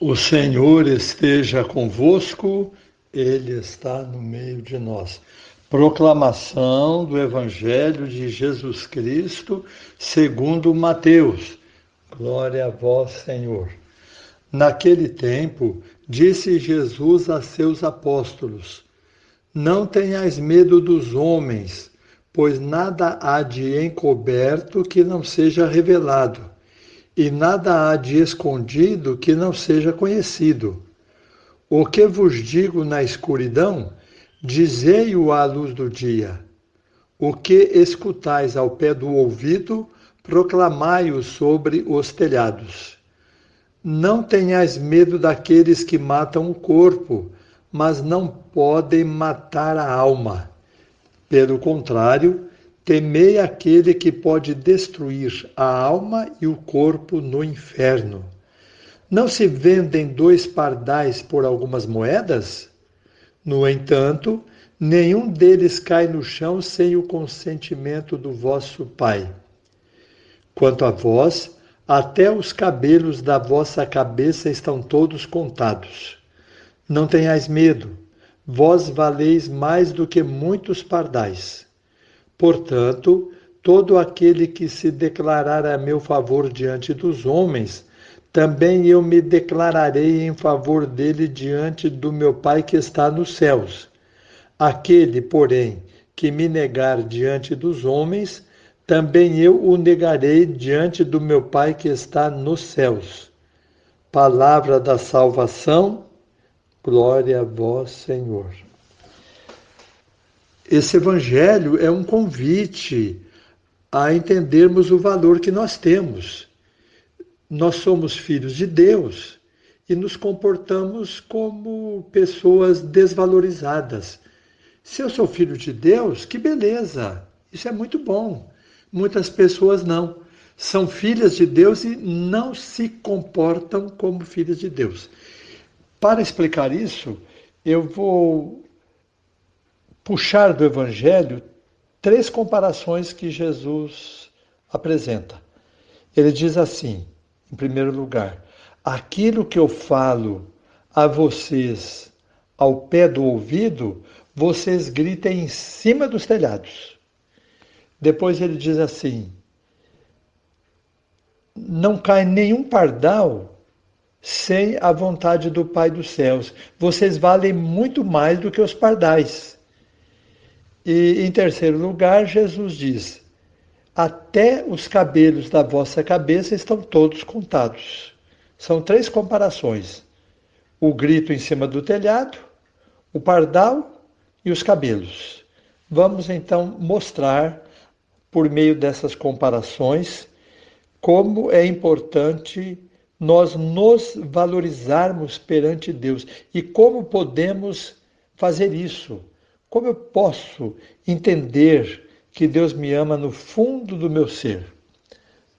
O Senhor esteja convosco, Ele está no meio de nós. Proclamação do Evangelho de Jesus Cristo, segundo Mateus. Glória a vós, Senhor. Naquele tempo, disse Jesus a seus apóstolos: Não tenhais medo dos homens, pois nada há de encoberto que não seja revelado e nada há de escondido que não seja conhecido. O que vos digo na escuridão, dizei-o à luz do dia. O que escutais ao pé do ouvido, proclamai-o sobre os telhados. Não tenhais medo daqueles que matam o corpo, mas não podem matar a alma. Pelo contrário, Temei aquele que pode destruir a alma e o corpo no inferno. Não se vendem dois pardais por algumas moedas? No entanto, nenhum deles cai no chão sem o consentimento do vosso Pai. Quanto a vós, até os cabelos da vossa cabeça estão todos contados. Não tenhais medo, vós valeis mais do que muitos pardais. Portanto, todo aquele que se declarar a meu favor diante dos homens, também eu me declararei em favor dele diante do meu Pai que está nos céus. Aquele, porém, que me negar diante dos homens, também eu o negarei diante do meu Pai que está nos céus. Palavra da salvação, glória a vós, Senhor. Esse evangelho é um convite a entendermos o valor que nós temos. Nós somos filhos de Deus e nos comportamos como pessoas desvalorizadas. Se eu sou filho de Deus, que beleza! Isso é muito bom. Muitas pessoas não. São filhas de Deus e não se comportam como filhas de Deus. Para explicar isso, eu vou puxar do Evangelho três comparações que Jesus apresenta. Ele diz assim, em primeiro lugar, aquilo que eu falo a vocês ao pé do ouvido, vocês gritem em cima dos telhados. Depois ele diz assim: não cai nenhum pardal sem a vontade do Pai dos céus. Vocês valem muito mais do que os pardais. E em terceiro lugar, Jesus diz: Até os cabelos da vossa cabeça estão todos contados. São três comparações: o grito em cima do telhado, o pardal e os cabelos. Vamos então mostrar, por meio dessas comparações, como é importante nós nos valorizarmos perante Deus e como podemos fazer isso como eu posso entender que Deus me ama no fundo do meu ser?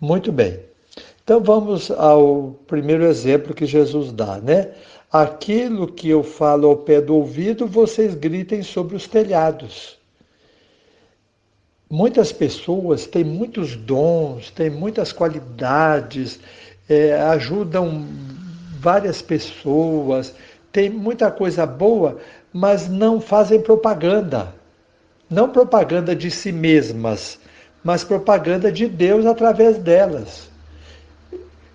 Muito bem. Então vamos ao primeiro exemplo que Jesus dá, né? Aquilo que eu falo ao pé do ouvido, vocês gritem sobre os telhados. Muitas pessoas têm muitos dons, têm muitas qualidades, é, ajudam várias pessoas, tem muita coisa boa, mas não fazem propaganda. Não propaganda de si mesmas, mas propaganda de Deus através delas.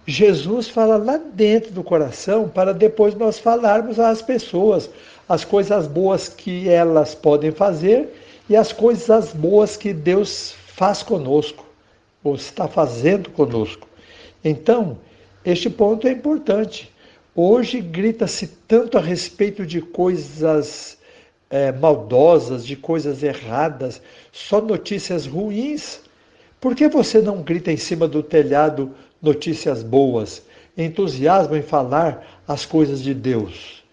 Jesus fala lá dentro do coração para depois nós falarmos às pessoas as coisas boas que elas podem fazer e as coisas boas que Deus faz conosco, ou está fazendo conosco. Então, este ponto é importante. Hoje grita-se tanto a respeito de coisas é, maldosas, de coisas erradas, só notícias ruins. Por que você não grita em cima do telhado notícias boas? Entusiasmo em falar as coisas de Deus.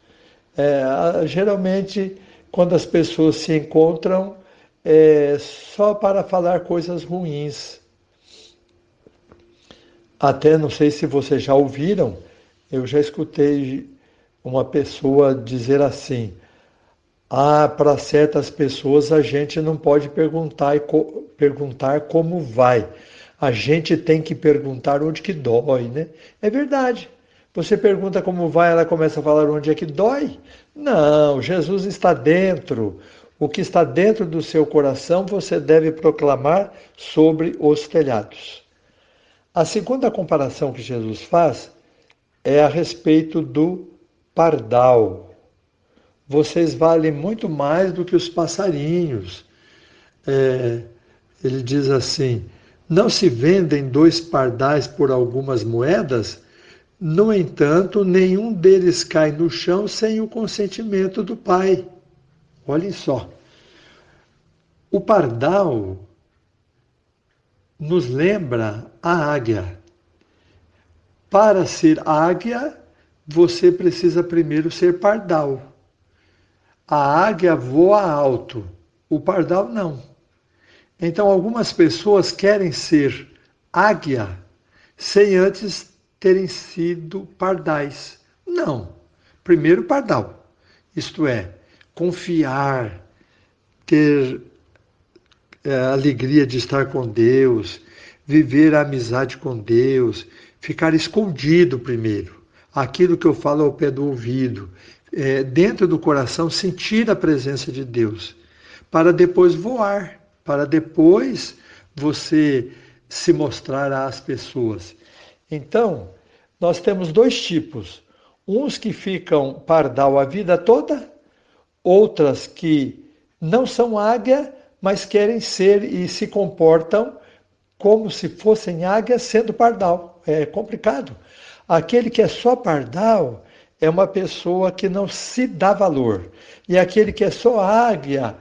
É, geralmente, quando as pessoas se encontram, é só para falar coisas ruins. Até não sei se vocês já ouviram eu já escutei uma pessoa dizer assim: ah, para certas pessoas a gente não pode perguntar, perguntar como vai. A gente tem que perguntar onde que dói, né? É verdade. Você pergunta como vai, ela começa a falar onde é que dói? Não, Jesus está dentro. O que está dentro do seu coração você deve proclamar sobre os telhados. A segunda comparação que Jesus faz é a respeito do pardal. Vocês valem muito mais do que os passarinhos. É, ele diz assim: não se vendem dois pardais por algumas moedas? No entanto, nenhum deles cai no chão sem o consentimento do pai. Olhem só. O pardal nos lembra a águia. Para ser águia, você precisa primeiro ser pardal. A águia voa alto, o pardal não. Então, algumas pessoas querem ser águia sem antes terem sido pardais. Não. Primeiro, pardal. Isto é, confiar, ter a alegria de estar com Deus, viver a amizade com Deus, ficar escondido primeiro. Aquilo que eu falo ao pé do ouvido, é, dentro do coração, sentir a presença de Deus, para depois voar, para depois você se mostrar às pessoas. Então, nós temos dois tipos: uns que ficam pardal a vida toda, outras que não são águia, mas querem ser e se comportam como se fossem águias sendo pardal. É complicado. Aquele que é só pardal é uma pessoa que não se dá valor. E aquele que é só águia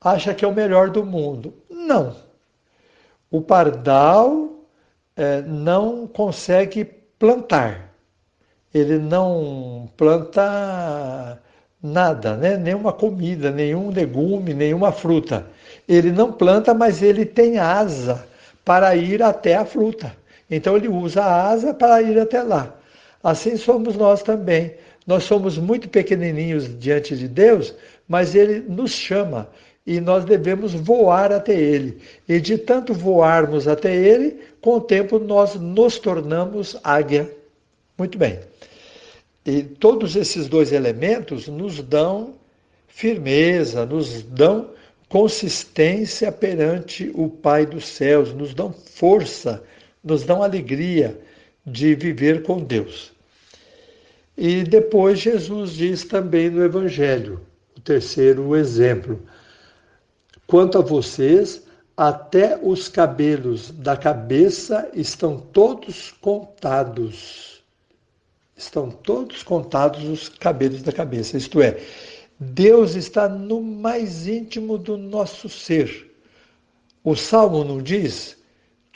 acha que é o melhor do mundo. Não. O pardal é, não consegue plantar. Ele não planta nada, né? nenhuma comida, nenhum legume, nenhuma fruta. Ele não planta, mas ele tem asa para ir até a fruta. Então ele usa a asa para ir até lá. Assim somos nós também. Nós somos muito pequenininhos diante de Deus, mas ele nos chama e nós devemos voar até ele. E de tanto voarmos até ele, com o tempo nós nos tornamos águia. Muito bem. E todos esses dois elementos nos dão firmeza, nos dão consistência perante o Pai dos céus, nos dão força, nos dão alegria de viver com Deus. E depois Jesus diz também no Evangelho, o terceiro exemplo: quanto a vocês, até os cabelos da cabeça estão todos contados. Estão todos contados os cabelos da cabeça, isto é, Deus está no mais íntimo do nosso ser. O Salmo não diz: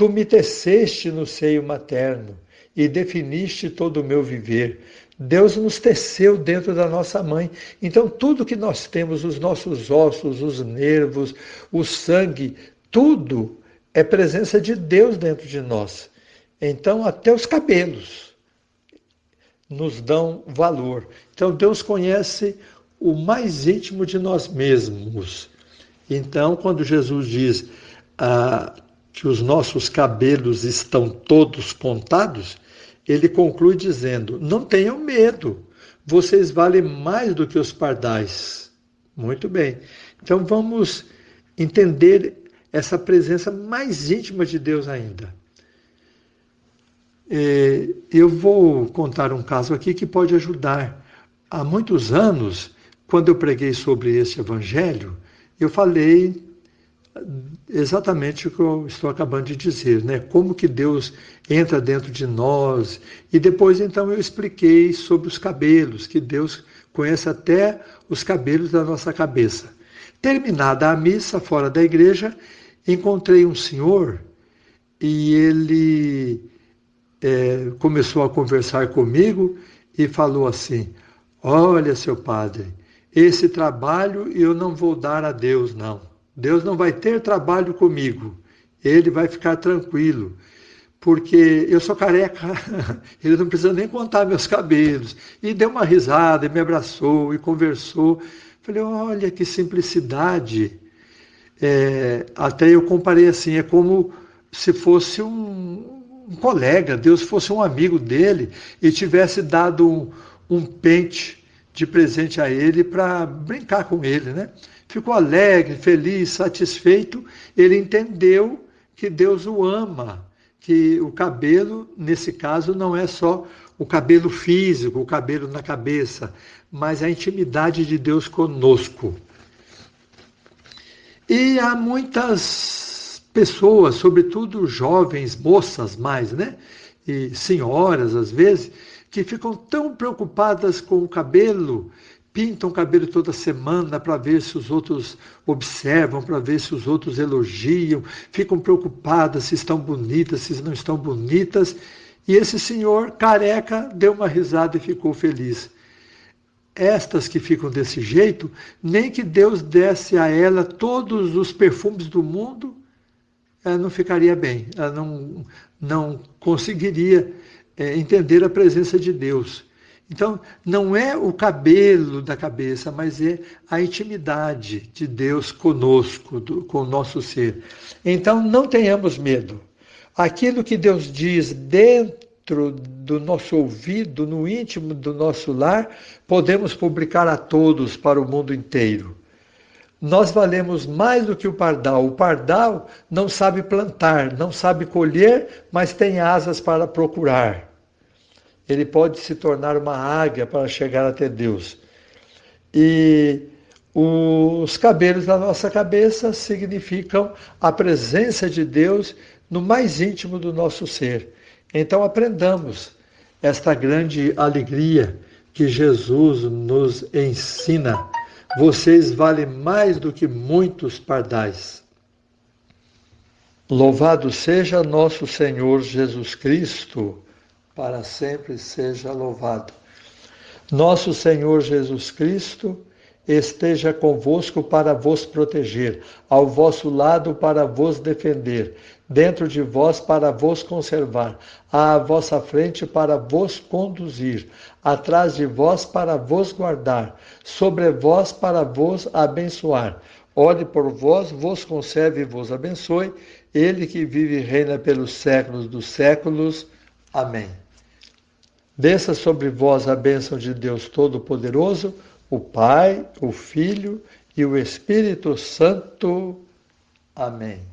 Tu me teceste no seio materno e definiste todo o meu viver. Deus nos teceu dentro da nossa mãe. Então, tudo que nós temos, os nossos ossos, os nervos, o sangue, tudo é presença de Deus dentro de nós. Então, até os cabelos nos dão valor. Então, Deus conhece o mais íntimo de nós mesmos. Então, quando Jesus diz ah, que os nossos cabelos estão todos contados, ele conclui dizendo: não tenham medo, vocês valem mais do que os pardais. Muito bem. Então vamos entender essa presença mais íntima de Deus ainda. É, eu vou contar um caso aqui que pode ajudar. Há muitos anos quando eu preguei sobre esse evangelho, eu falei exatamente o que eu estou acabando de dizer, né? Como que Deus entra dentro de nós. E depois então eu expliquei sobre os cabelos, que Deus conhece até os cabelos da nossa cabeça. Terminada a missa fora da igreja, encontrei um senhor e ele é, começou a conversar comigo e falou assim: Olha, seu padre, esse trabalho eu não vou dar a Deus, não. Deus não vai ter trabalho comigo. Ele vai ficar tranquilo, porque eu sou careca, ele não precisa nem contar meus cabelos. E deu uma risada, e me abraçou e conversou. Falei, olha que simplicidade. É, até eu comparei assim, é como se fosse um, um colega, Deus fosse um amigo dele e tivesse dado um, um pente de presente a ele para brincar com ele, né? Ficou alegre, feliz, satisfeito. Ele entendeu que Deus o ama, que o cabelo, nesse caso, não é só o cabelo físico, o cabelo na cabeça, mas a intimidade de Deus conosco. E há muitas pessoas, sobretudo jovens, moças mais, né? E senhoras, às vezes, que ficam tão preocupadas com o cabelo, pintam o cabelo toda semana para ver se os outros observam, para ver se os outros elogiam, ficam preocupadas se estão bonitas, se não estão bonitas. E esse senhor careca deu uma risada e ficou feliz. Estas que ficam desse jeito, nem que Deus desse a ela todos os perfumes do mundo, ela não ficaria bem, ela não, não conseguiria é, entender a presença de Deus. Então, não é o cabelo da cabeça, mas é a intimidade de Deus conosco, do, com o nosso ser. Então, não tenhamos medo. Aquilo que Deus diz dentro do nosso ouvido, no íntimo do nosso lar, podemos publicar a todos para o mundo inteiro. Nós valemos mais do que o pardal. O pardal não sabe plantar, não sabe colher, mas tem asas para procurar ele pode se tornar uma águia para chegar até Deus. E os cabelos da nossa cabeça significam a presença de Deus no mais íntimo do nosso ser. Então aprendamos esta grande alegria que Jesus nos ensina. Vocês valem mais do que muitos pardais. Louvado seja nosso Senhor Jesus Cristo para sempre seja louvado. Nosso Senhor Jesus Cristo esteja convosco para vos proteger, ao vosso lado para vos defender, dentro de vós para vos conservar, à vossa frente para vos conduzir, atrás de vós para vos guardar, sobre vós para vos abençoar. Olhe por vós, vos conserve e vos abençoe, Ele que vive e reina pelos séculos dos séculos. Amém. Desça sobre vós a bênção de Deus Todo-Poderoso, o Pai, o Filho e o Espírito Santo. Amém.